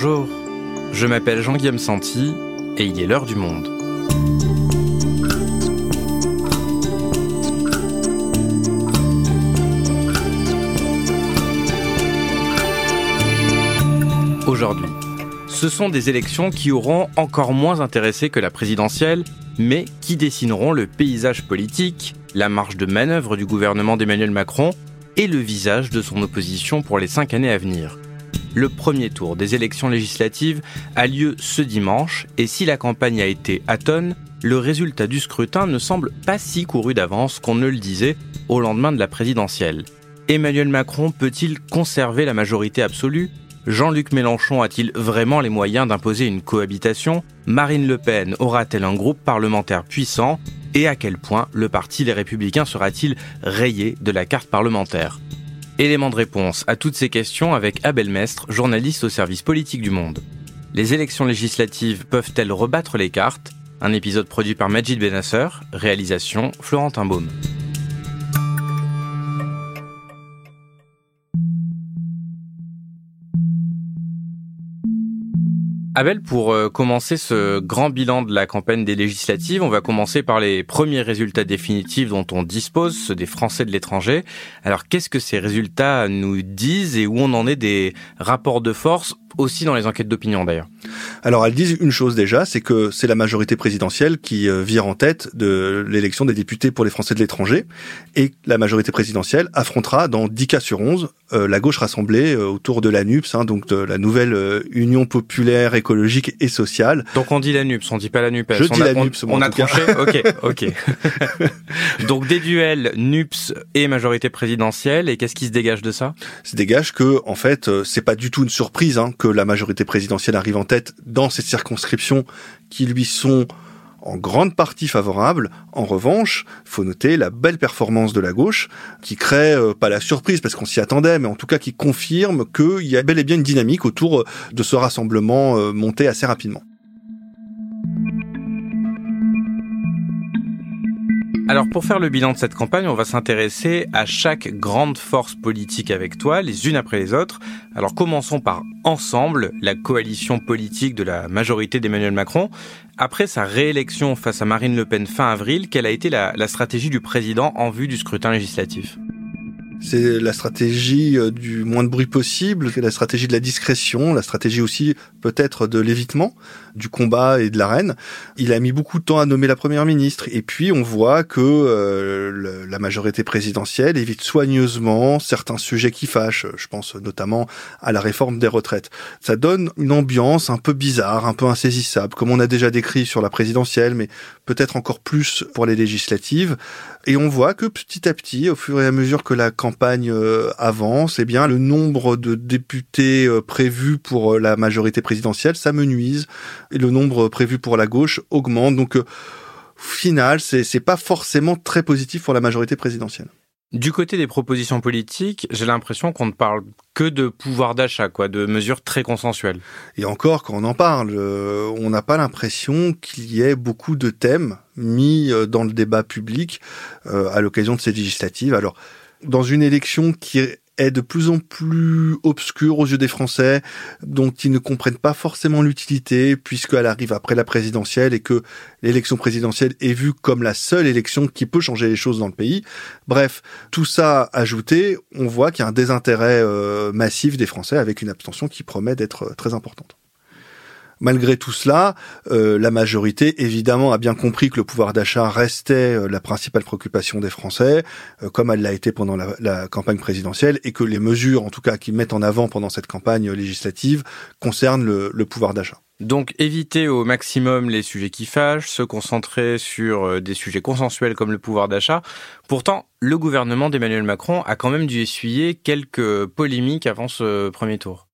Bonjour, je m'appelle Jean-Guillaume Santi et il est l'heure du monde. Aujourd'hui, ce sont des élections qui auront encore moins intéressé que la présidentielle, mais qui dessineront le paysage politique, la marge de manœuvre du gouvernement d'Emmanuel Macron et le visage de son opposition pour les cinq années à venir. Le premier tour des élections législatives a lieu ce dimanche et si la campagne a été atone, le résultat du scrutin ne semble pas si couru d'avance qu'on ne le disait au lendemain de la présidentielle. Emmanuel Macron peut-il conserver la majorité absolue? Jean-Luc Mélenchon a-t-il vraiment les moyens d'imposer une cohabitation? Marine Le Pen aura-t-elle un groupe parlementaire puissant? Et à quel point le parti Les Républicains sera-t-il rayé de la carte parlementaire? Élément de réponse à toutes ces questions avec Abel Mestre, journaliste au service politique du Monde. Les élections législatives peuvent-elles rebattre les cartes? Un épisode produit par Majid Benasser, réalisation Florentin Baume. Abel, pour euh, commencer ce grand bilan de la campagne des législatives, on va commencer par les premiers résultats définitifs dont on dispose, ceux des Français de l'étranger. Alors qu'est-ce que ces résultats nous disent et où on en est des rapports de force aussi dans les enquêtes d'opinion d'ailleurs. Alors elles disent une chose déjà, c'est que c'est la majorité présidentielle qui euh, vire en tête de l'élection des députés pour les Français de l'étranger, et la majorité présidentielle affrontera dans 10 cas sur 11 euh, la gauche rassemblée euh, autour de la NUPS, hein, donc de la nouvelle Union populaire écologique et sociale. Donc on dit la NUPS, on dit pas la NUPES. Je dis la NUPS. On, a tranché. ok, ok. donc des duels NUPS et majorité présidentielle, et qu'est-ce qui se dégage de ça? Se dégage que en fait c'est pas du tout une surprise hein, que la majorité présidentielle arrive en tête dans ces circonscriptions qui lui sont en grande partie favorables. En revanche, faut noter la belle performance de la gauche, qui crée euh, pas la surprise parce qu'on s'y attendait, mais en tout cas qui confirme qu'il y a bel et bien une dynamique autour de ce rassemblement euh, monté assez rapidement. Alors pour faire le bilan de cette campagne, on va s'intéresser à chaque grande force politique avec toi, les unes après les autres. Alors commençons par Ensemble, la coalition politique de la majorité d'Emmanuel Macron. Après sa réélection face à Marine Le Pen fin avril, quelle a été la, stratégie du président en vue du scrutin législatif? C'est la stratégie euh, du moins de bruit possible, la stratégie de la discrétion, la stratégie aussi peut-être de l'évitement du combat et de l'arène. Il a mis beaucoup de temps à nommer la première ministre et puis on voit que euh, la majorité présidentielle évite soigneusement certains sujets qui fâchent. Je pense notamment à la réforme des retraites. Ça donne une ambiance un peu bizarre, un peu insaisissable, comme on a déjà décrit sur la présidentielle, mais peut-être encore plus pour les législatives. Et on voit que petit à petit, au fur et à mesure que la campagne euh, avance, eh bien, le nombre de députés euh, prévus pour euh, la majorité présidentielle s'amenuise et le nombre prévu pour la gauche augmente. Donc, au final, c'est pas forcément très positif pour la majorité présidentielle. Du côté des propositions politiques, j'ai l'impression qu'on ne parle que de pouvoir d'achat, quoi, de mesures très consensuelles. Et encore, quand on en parle, on n'a pas l'impression qu'il y ait beaucoup de thèmes mis dans le débat public à l'occasion de ces législatives. Alors, dans une élection qui est de plus en plus obscure aux yeux des Français, dont ils ne comprennent pas forcément l'utilité, puisqu'elle arrive après la présidentielle et que l'élection présidentielle est vue comme la seule élection qui peut changer les choses dans le pays. Bref, tout ça ajouté, on voit qu'il y a un désintérêt euh, massif des Français avec une abstention qui promet d'être euh, très importante. Malgré tout cela, euh, la majorité, évidemment, a bien compris que le pouvoir d'achat restait euh, la principale préoccupation des Français, euh, comme elle l'a été pendant la, campagne présidentielle, et que les mesures, en tout cas, qu'ils mettent en avant pendant cette campagne législative, concernent le, le pouvoir d'achat. Donc éviter au maximum les sujets qui fâchent, se concentrer sur des sujets consensuels comme le pouvoir d'achat. Pourtant, le gouvernement d'Emmanuel Macron a quand même dû essuyer quelques polémiques avant ce premier tour.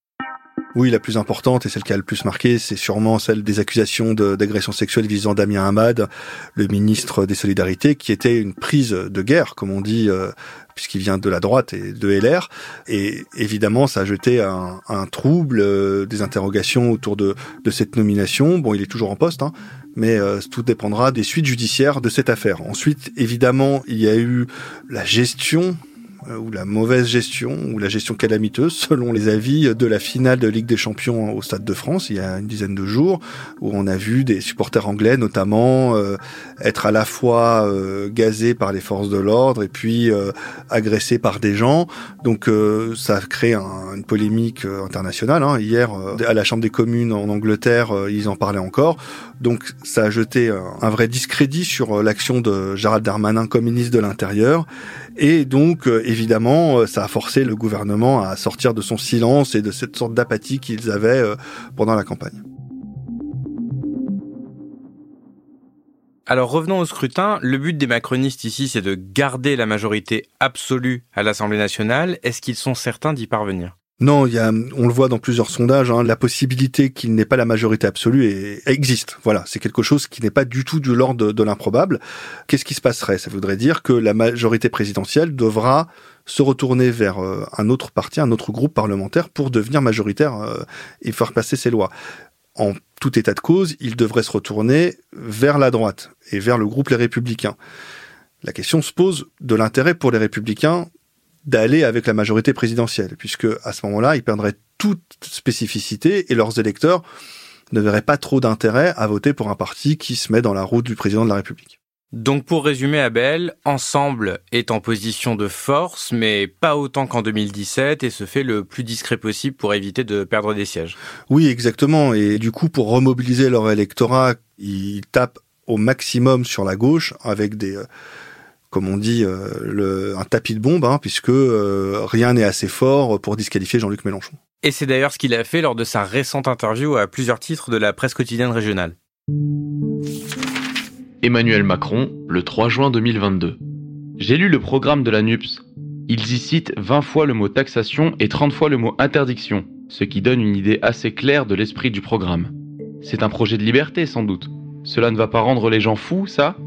Oui, la plus importante et celle qui a le plus marqué, c'est sûrement celle des accusations d'agression sexuelle visant Damien Hamad, le ministre des Solidarités, qui était une prise de guerre, comme on dit, euh, puisqu'il vient de la droite et de LR. Et évidemment, ça a jeté un, trouble, euh, des interrogations autour de, cette nomination. Bon, il est toujours en poste, hein, mais euh, tout dépendra des suites judiciaires de cette affaire. Ensuite, évidemment, il y a eu la gestion ou la mauvaise gestion, ou la gestion calamiteuse, selon les avis de la finale de Ligue des Champions au Stade de France, il y a une dizaine de jours, où on a vu des supporters anglais notamment euh, être à la fois euh, gazés par les forces de l'ordre et puis agressés par des gens. Donc ça a créé une polémique internationale. Hein. Hier, à la Chambre des communes en Angleterre, ils en parlaient encore. Donc ça a jeté un vrai discrédit sur l'action de Gérald Darmanin comme ministre de l'Intérieur. Et donc, euh, évidemment, euh, ça a forcé le gouvernement à sortir de son silence et de cette sorte d'apathie qu'ils avaient euh, pendant la campagne. Alors revenons au scrutin. Le but des macronistes ici, c'est de garder la majorité absolue à l'Assemblée nationale. Est-ce qu'ils sont certains d'y parvenir? Non, on le voit dans plusieurs sondages, hein, la possibilité qu'il n'ait pas la majorité absolue existe. Voilà, c'est quelque chose qui n'est pas du tout de l'ordre de, l'improbable. Qu'est-ce qui se passerait? Ça voudrait dire que la majorité présidentielle devra se retourner vers euh, un autre parti, un autre groupe parlementaire pour devenir majoritaire euh, et faire passer ses lois. En tout état de cause, il devrait se retourner vers la droite et vers le groupe Les Républicains. La question se pose de l'intérêt pour les Républicains d'aller avec la majorité présidentielle, puisque à ce moment-là, ils perdraient toute spécificité et leurs électeurs ne verraient pas trop d'intérêt à voter pour un parti qui se met dans la route du président de la République. Donc pour résumer Abel, Ensemble est en position de force, mais pas autant qu'en 2017 et se fait le plus discret possible pour éviter de perdre des sièges. Oui, exactement. Et du coup, pour remobiliser leur électorat, ils tapent au maximum sur la gauche avec des... Comme on dit, euh, le, un tapis de bombe, hein, puisque euh, rien n'est assez fort pour disqualifier Jean-Luc Mélenchon. Et c'est d'ailleurs ce qu'il a fait lors de sa récente interview à plusieurs titres de la presse quotidienne régionale. Emmanuel Macron, le 3 juin 2022. J'ai lu le programme de la NUPS. Ils y citent 20 fois le mot taxation et 30 fois le mot interdiction, ce qui donne une idée assez claire de l'esprit du programme. C'est un projet de liberté sans doute. Cela ne va pas rendre les gens fous, ça?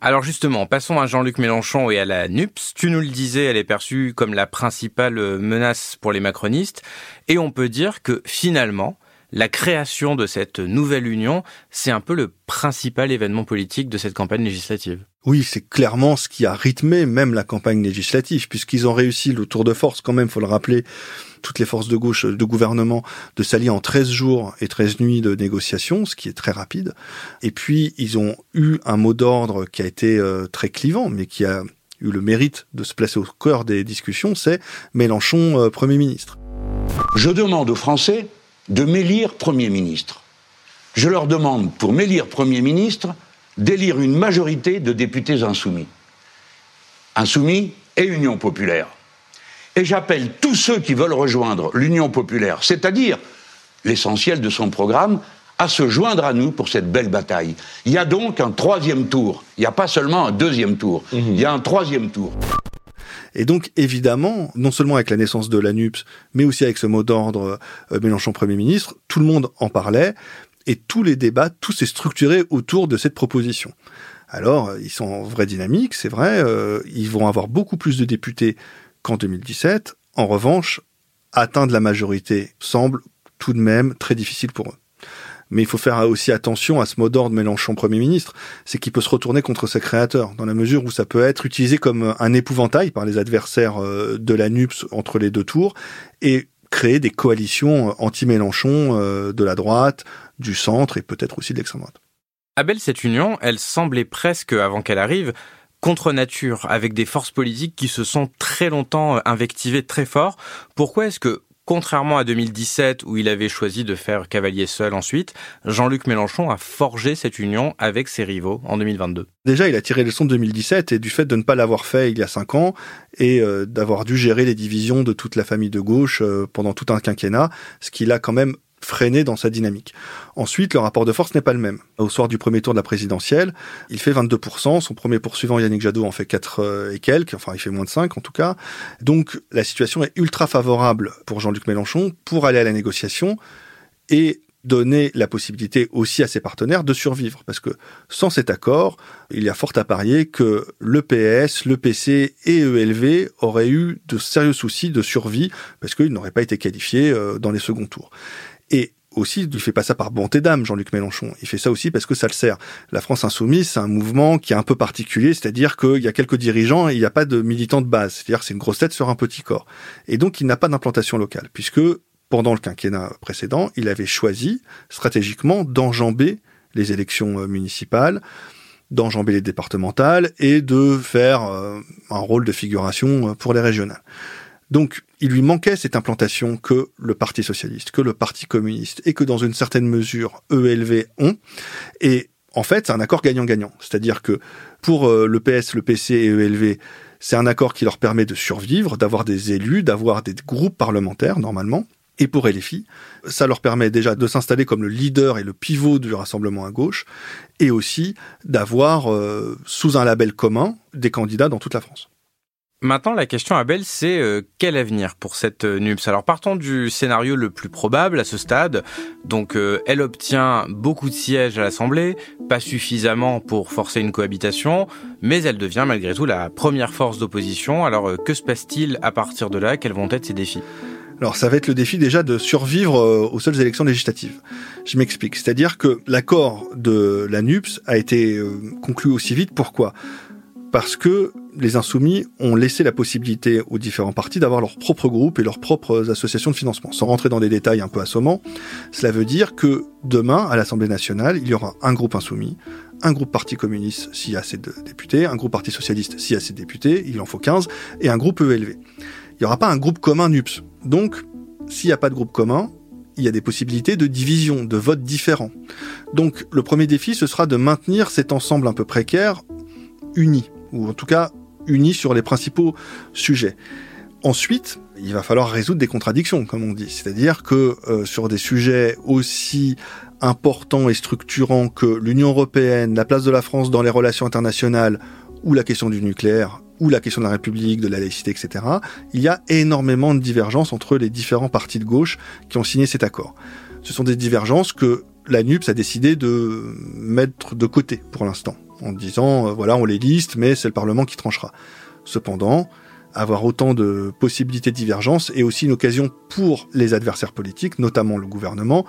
Alors justement, passons à Jean-Luc Mélenchon et à la NUPS. Tu nous le disais, elle est perçue comme la principale menace pour les macronistes. Et on peut dire que finalement, la création de cette nouvelle union, c'est un peu le principal événement politique de cette campagne législative. Oui, c'est clairement ce qui a rythmé même la campagne législative, puisqu'ils ont réussi le tour de force quand même, faut le rappeler, toutes les forces de gauche de gouvernement de s'allier en 13 jours et 13 nuits de négociations, ce qui est très rapide. Et puis, ils ont eu un mot d'ordre qui a été euh, très clivant, mais qui a eu le mérite de se placer au cœur des discussions, c'est Mélenchon euh, Premier ministre. Je demande aux Français de m'élire Premier ministre. Je leur demande, pour m'élire Premier ministre, d'élire une majorité de députés insoumis. Insoumis et Union populaire. Et j'appelle tous ceux qui veulent rejoindre l'Union populaire, c'est-à-dire l'essentiel de son programme, à se joindre à nous pour cette belle bataille. Il y a donc un troisième tour. Il n'y a pas seulement un deuxième tour. Mmh. Il y a un troisième tour. Et donc, évidemment, non seulement avec la naissance de l'ANUPS, mais aussi avec ce mot d'ordre euh, Mélenchon Premier ministre, tout le monde en parlait, et tous les débats, tout s'est structuré autour de cette proposition. Alors, ils sont en vraie dynamique, c'est vrai, euh, ils vont avoir beaucoup plus de députés qu'en 2017. En revanche, atteindre la majorité semble tout de même très difficile pour eux mais il faut faire aussi attention à ce mot d'ordre Mélenchon Premier ministre, c'est qu'il peut se retourner contre ses créateurs, dans la mesure où ça peut être utilisé comme un épouvantail par les adversaires euh, de la NUPS entre les deux tours, et créer des coalitions anti-Mélenchon euh, de la droite, du centre et peut-être aussi de l'extrême droite. Abel, cette union, elle semblait presque, avant qu'elle arrive, contre nature, avec des forces politiques qui se sont très longtemps invectivées très fort. Pourquoi est-ce que Contrairement à 2017 où il avait choisi de faire cavalier seul ensuite, Jean-Luc Mélenchon a forgé cette union avec ses rivaux en 2022. Déjà, il a tiré les leçons de 2017 et du fait de ne pas l'avoir fait il y a cinq ans et euh, d'avoir dû gérer les divisions de toute la famille de gauche euh, pendant tout un quinquennat, ce qu'il a quand même freiné dans sa dynamique. Ensuite, le rapport de force n'est pas le même. Au soir du premier tour de la présidentielle, il fait 22%, son premier poursuivant Yannick Jadot en fait 4 euh, et quelques, enfin il fait moins de 5 en tout cas. Donc la situation est ultra favorable pour Jean-Luc Mélenchon pour aller à la négociation et donner la possibilité aussi à ses partenaires de survivre. Parce que sans cet accord, il y a fort à parier que le PS, le PC et ELV auraient eu de sérieux soucis de survie parce qu'ils n'auraient pas été qualifiés euh, dans les seconds tours. Et aussi, il fait pas ça par bonté d'âme, Jean-Luc Mélenchon. Il fait ça aussi parce que ça le sert. La France insoumise, c'est un mouvement qui est un peu particulier, c'est-à-dire qu'il y a quelques dirigeants et il n'y a pas de militants de base. C'est-à-dire c'est une grosse tête sur un petit corps. Et donc, il n'a pas d'implantation locale, puisque pendant le quinquennat précédent, il avait choisi stratégiquement d'enjamber les élections euh, municipales, d'enjamber les départementales et de faire euh, un rôle de figuration euh, pour les régionales. Donc, il lui manquait cette implantation que le Parti socialiste, que le Parti communiste et que dans une certaine mesure ELV ont. Et en fait, c'est un accord gagnant-gagnant. C'est-à-dire que pour euh, le PS, le PC et ELV, c'est un accord qui leur permet de survivre, d'avoir des élus, d'avoir des groupes parlementaires normalement. Et pour LFI, ça leur permet déjà de s'installer comme le leader et le pivot du rassemblement à gauche, et aussi d'avoir, euh, sous un label commun, des candidats dans toute la France. Maintenant, la question, Abel, c'est euh, quel avenir pour cette euh, NUPS? Alors, partons du scénario le plus probable à ce stade. Donc, euh, elle obtient beaucoup de sièges à l'Assemblée, pas suffisamment pour forcer une cohabitation, mais elle devient malgré tout la première force d'opposition. Alors, que se passe-t-il à partir de là? Quels vont être ses défis? Alors ça va être le défi déjà de survivre aux seules élections législatives. Je m'explique. C'est-à-dire que l'accord de la NUPS a été conclu aussi vite. Pourquoi? Parce que les insoumis ont laissé la possibilité aux différents partis d'avoir leur propre groupe et leurs propres associations de financement. Sans rentrer dans des détails un peu assommants, cela veut dire que demain, à l'Assemblée nationale, il y aura un groupe insoumis, un groupe parti communiste s'il y a assez de députés, un groupe parti socialiste s'il y a assez de députés, il en faut 15, et un groupe ELV. Il n'y aura pas un groupe commun NUPS. Donc, s'il n'y a pas de groupe commun, il y a des possibilités de division, de votes différents. Donc, le premier défi, ce sera de maintenir cet ensemble un peu précaire uni, ou en tout cas unis sur les principaux sujets. Ensuite, il va falloir résoudre des contradictions, comme on dit. C'est-à-dire que euh, sur des sujets aussi importants et structurants que l'Union européenne, la place de la France dans les relations internationales, ou la question du nucléaire, ou la question de la République, de la laïcité, etc., il y a énormément de divergences entre les différents partis de gauche qui ont signé cet accord. Ce sont des divergences que la NUPS a décidé de mettre de côté pour l'instant en disant, euh, voilà, on les liste, mais c'est le Parlement qui tranchera. Cependant, avoir autant de possibilités de divergence est aussi une occasion pour les adversaires politiques, notamment le gouvernement,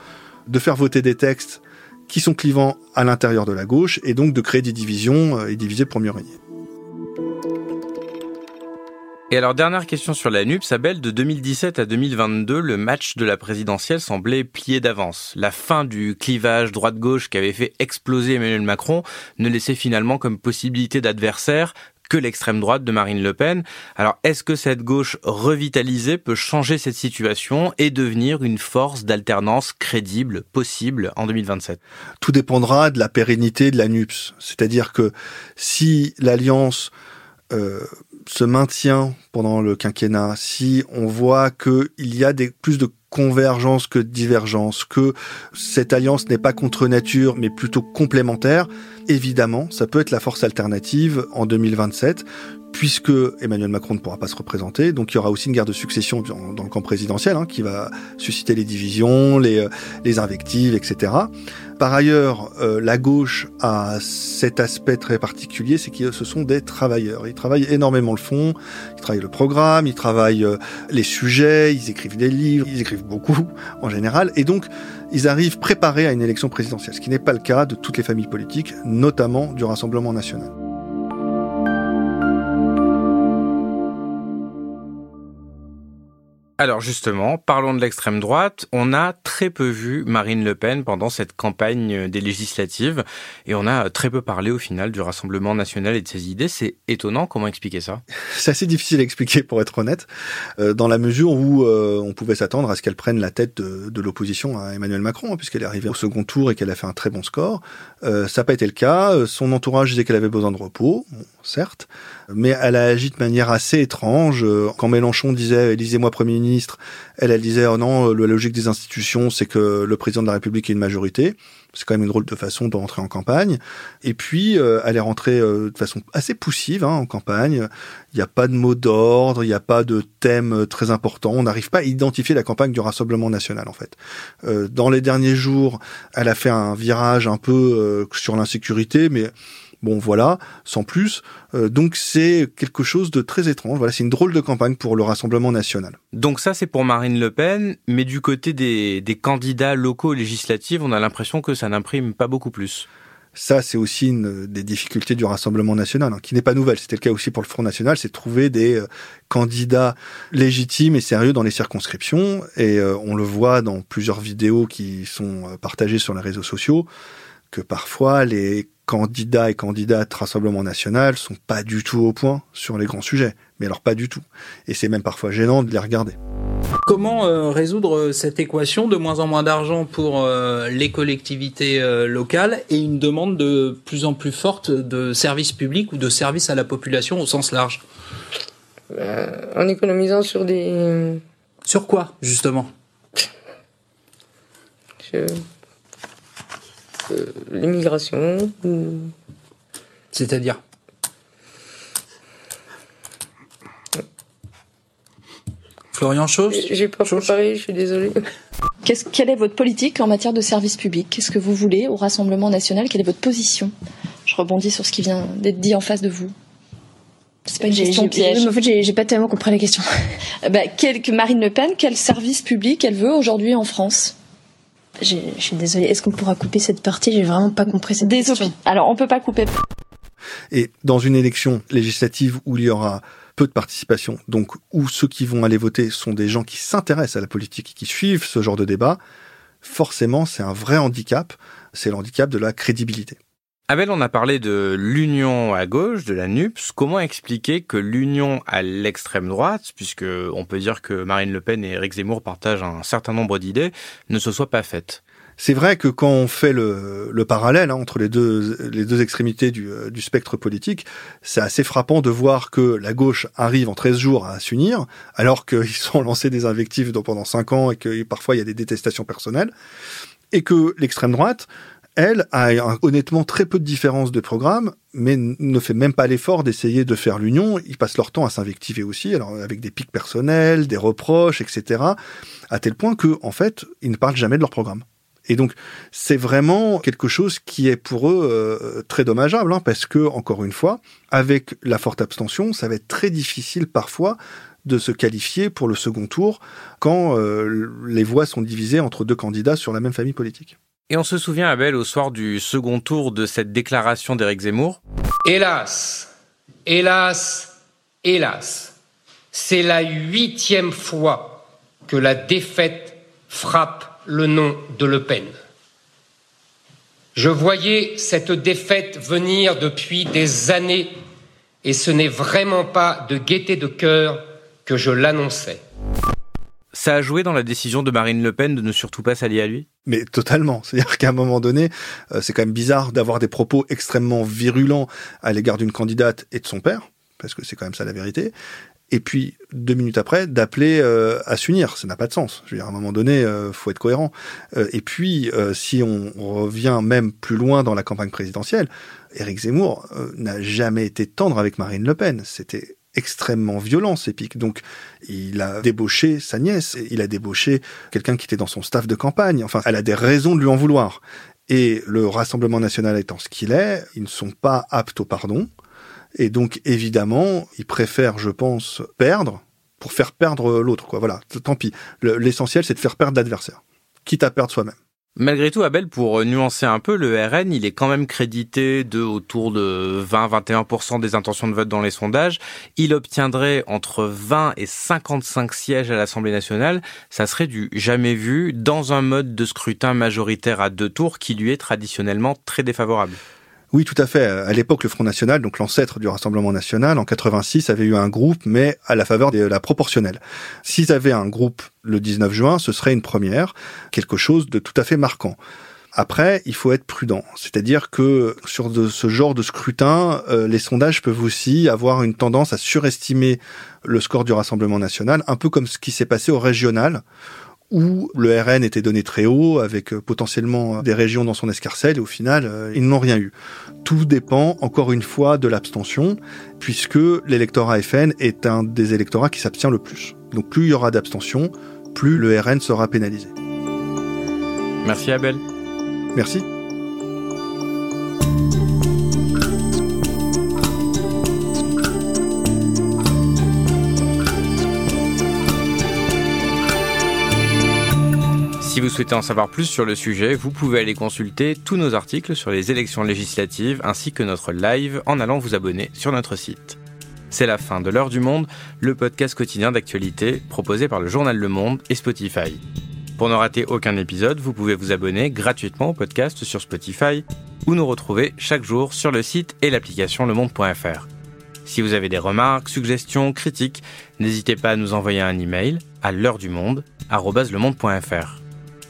de faire voter des textes qui sont clivants à l'intérieur de la gauche et donc de créer des divisions euh, et diviser pour mieux régner. Et alors, dernière question sur la NUP, Sabelle, de 2017 à 2022, le match de la présidentielle semblait plié d'avance. La fin du clivage droite-gauche qui avait fait exploser Emmanuel Macron ne laissait finalement comme possibilité d'adversaire que l'extrême droite de Marine Le Pen. Alors, est-ce que cette gauche revitalisée peut changer cette situation et devenir une force d'alternance crédible, possible en 2027 Tout dépendra de la pérennité de la NUPS. C'est-à-dire que si l'alliance euh, se maintient pendant le quinquennat, si on voit qu'il y a plus de convergence que de divergence, que cette alliance n'est pas contre nature mais plutôt complémentaire, évidemment, ça peut être la force alternative en 2027 puisque Emmanuel Macron ne pourra pas se représenter. Donc il y aura aussi une guerre de succession dans, le camp présidentiel hein, qui va susciter les divisions, les, euh, les invectives, etc. Par ailleurs, euh, la gauche a cet aspect très particulier, c'est que ce sont des travailleurs. Ils travaillent énormément le fond, ils travaillent le programme, ils travaillent euh, les sujets, ils écrivent des livres, ils écrivent beaucoup en général, et donc ils arrivent préparés à une élection présidentielle, ce qui n'est pas le cas de toutes les familles politiques, notamment du Rassemblement national. Alors justement, parlons de l'extrême droite. On a très peu vu Marine Le Pen pendant cette campagne des législatives et on a très peu parlé au final du Rassemblement national et de ses idées. C'est étonnant. Comment expliquer ça? C'est assez difficile à expliquer pour être honnête, euh, dans la mesure où euh, on pouvait s'attendre à ce qu'elle prenne la tête de, l'opposition à Emmanuel Macron, hein, puisqu'elle est arrivée au second tour et qu'elle a fait un très bon score. Euh, ça n'a pas été le cas. Son entourage disait qu'elle avait besoin de repos, certes, mais elle a agi de manière assez étrange. Quand Mélenchon disait "Élisez-moi Premier ministre", elle, elle disait, oh non, la logique des institutions, c'est que le président de la République ait une majorité. C'est quand même une drôle de façon de rentrer en campagne. Et puis, euh, elle est rentrée euh, de façon assez poussive hein, en campagne. Il n'y a pas de mot d'ordre, il n'y a pas de thème très important. On n'arrive pas à identifier la campagne du Rassemblement national, en fait. Euh, dans les derniers jours, elle a fait un virage un peu sur l'insécurité, mais Bon, voilà, sans plus. Euh, donc c'est quelque chose de très étrange. Voilà, c'est une drôle de campagne pour le Rassemblement national. Donc ça, c'est pour Marine Le Pen, mais du côté des, des candidats locaux législatifs, on a l'impression que ça n'imprime pas beaucoup plus. Ça, c'est aussi une des difficultés du Rassemblement national, hein, qui n'est pas nouvelle. C'était le cas aussi pour le Front national, c'est trouver des euh, candidats légitimes et sérieux dans les circonscriptions. Et euh, on le voit dans plusieurs vidéos qui sont partagées sur les réseaux sociaux, que parfois les candidats et candidates Rassemblement National sont pas du tout au point sur les grands sujets. Mais alors pas du tout. Et c'est même parfois gênant de les regarder. Comment euh, résoudre cette équation de moins en moins d'argent pour euh, les collectivités euh, locales et une demande de plus en plus forte de services publics ou de services à la population au sens large? En économisant sur des... Sur quoi, justement? Je euh, l'immigration. C'est-à-dire Florian Chose J'ai pas préparé, je suis désolée. quelle est votre politique en matière de service public? Qu'est-ce que vous voulez au Rassemblement national? Quelle est votre position? Je rebondis sur ce qui vient d'être dit en face de vous. C'est pas une question piège. En fait, j'ai pas tellement compris la question. bah, quel, Marine Le Pen, quel service public elle veut aujourd'hui en France? Je suis désolée. Est-ce qu'on pourra couper cette partie? J'ai vraiment pas compris cette question. Alors, on peut pas couper. Et dans une élection législative où il y aura peu de participation, donc où ceux qui vont aller voter sont des gens qui s'intéressent à la politique et qui suivent ce genre de débat, forcément, c'est un vrai handicap. C'est l'handicap de la crédibilité. Abel, on a parlé de l'union à gauche, de la NUPS. Comment expliquer que l'union à l'extrême droite, puisque on peut dire que Marine Le Pen et Éric Zemmour partagent un certain nombre d'idées, ne se soit pas faite? C'est vrai que quand on fait le, parallèle hein, entre les deux, extrémités du, euh, du spectre politique, c'est assez frappant de voir que la gauche arrive en 13 jours à s'unir, alors qu'ils sont lancés des invectives pendant 5 ans et que parfois il y a des détestations personnelles, et que l'extrême droite, elle, a honnêtement très peu de différences de programme, mais ne fait même pas l'effort d'essayer de faire l'union. Ils passent leur temps à s'invectiver aussi, alors avec des pics personnels, des reproches, etc., à tel point que, en fait, ils ne parlent jamais de leur programme. Et donc, c'est vraiment quelque chose qui est pour eux euh, très dommageable, hein, parce que, encore une fois, avec la forte abstention, ça va être très difficile parfois de se qualifier pour le second tour quand euh, les voix sont divisées entre deux candidats sur la même famille politique. Et on se souvient, Abel, au soir du second tour de cette déclaration d'Éric Zemmour. Hélas, hélas, hélas, c'est la huitième fois que la défaite frappe le nom de Le Pen. Je voyais cette défaite venir depuis des années et ce n'est vraiment pas de gaieté de cœur que je l'annonçais. Ça a joué dans la décision de Marine Le Pen de ne surtout pas s'allier à lui? Mais totalement. C'est-à-dire qu'à un moment donné, euh, c'est quand même bizarre d'avoir des propos extrêmement virulents à l'égard d'une candidate et de son père, parce que c'est quand même ça la vérité. Et puis deux minutes après, d'appeler euh, à s'unir, ça n'a pas de sens. Je veux dire, à un moment donné, euh, faut être cohérent. et puis, si on revient même plus loin dans la campagne présidentielle, Éric Zemmour n'a jamais été tendre avec Marine Le Pen. C'était extrêmement violent, ces pics. Donc, il a débauché sa nièce, il a débauché quelqu'un qui était dans son staff de campagne. Enfin, elle a des raisons de lui en vouloir. Et le Rassemblement national étant ce qu'il est, ils ne sont pas aptes au pardon. Et donc, évidemment, ils préfèrent, je pense, perdre pour faire perdre l'autre. Quoi. Voilà, tant pis. L'essentiel, c'est de faire perdre l'adversaire, quitte à perdre soi-même. Malgré tout, Abel, pour nuancer un peu, le RN, il est quand même crédité de autour de 20-21% des intentions de vote dans les sondages. Il obtiendrait entre 20 et 55 sièges à l'Assemblée nationale. Ça serait du jamais vu dans un mode de scrutin majoritaire à deux tours qui lui est traditionnellement très défavorable. Oui, tout à fait. À l'époque, le Front National, donc l'ancêtre du Rassemblement National, en 86, avait eu un groupe, mais à la faveur de la proportionnelle. S'ils avaient un groupe le 19 juin, ce serait une première, quelque chose de tout à fait marquant. Après, il faut être prudent, c'est-à-dire que sur ce genre de scrutin, euh, les sondages peuvent aussi avoir une tendance à surestimer le score du Rassemblement national, un peu comme ce qui s'est passé au régional, où le RN était donné très haut, avec euh, potentiellement des régions dans son escarcelle, et au final, euh, ils n'ont rien eu. Tout dépend, encore une fois, de l'abstention, puisque l'électorat FN est un des électorats qui s'abstient le plus. Donc plus il y aura d'abstention, plus le RN sera pénalisé. Merci Abel. Merci. Souhaitez en savoir plus sur le sujet, vous pouvez aller consulter tous nos articles sur les élections législatives ainsi que notre live en allant vous abonner sur notre site. C'est la fin de l'heure du monde, le podcast quotidien d'actualité proposé par le journal Le Monde et Spotify. Pour ne rater aucun épisode, vous pouvez vous abonner gratuitement au podcast sur Spotify ou nous retrouver chaque jour sur le site et l'application lemonde.fr. Si vous avez des remarques, suggestions, critiques, n'hésitez pas à nous envoyer un email à l'heure du monde @lemonde.fr.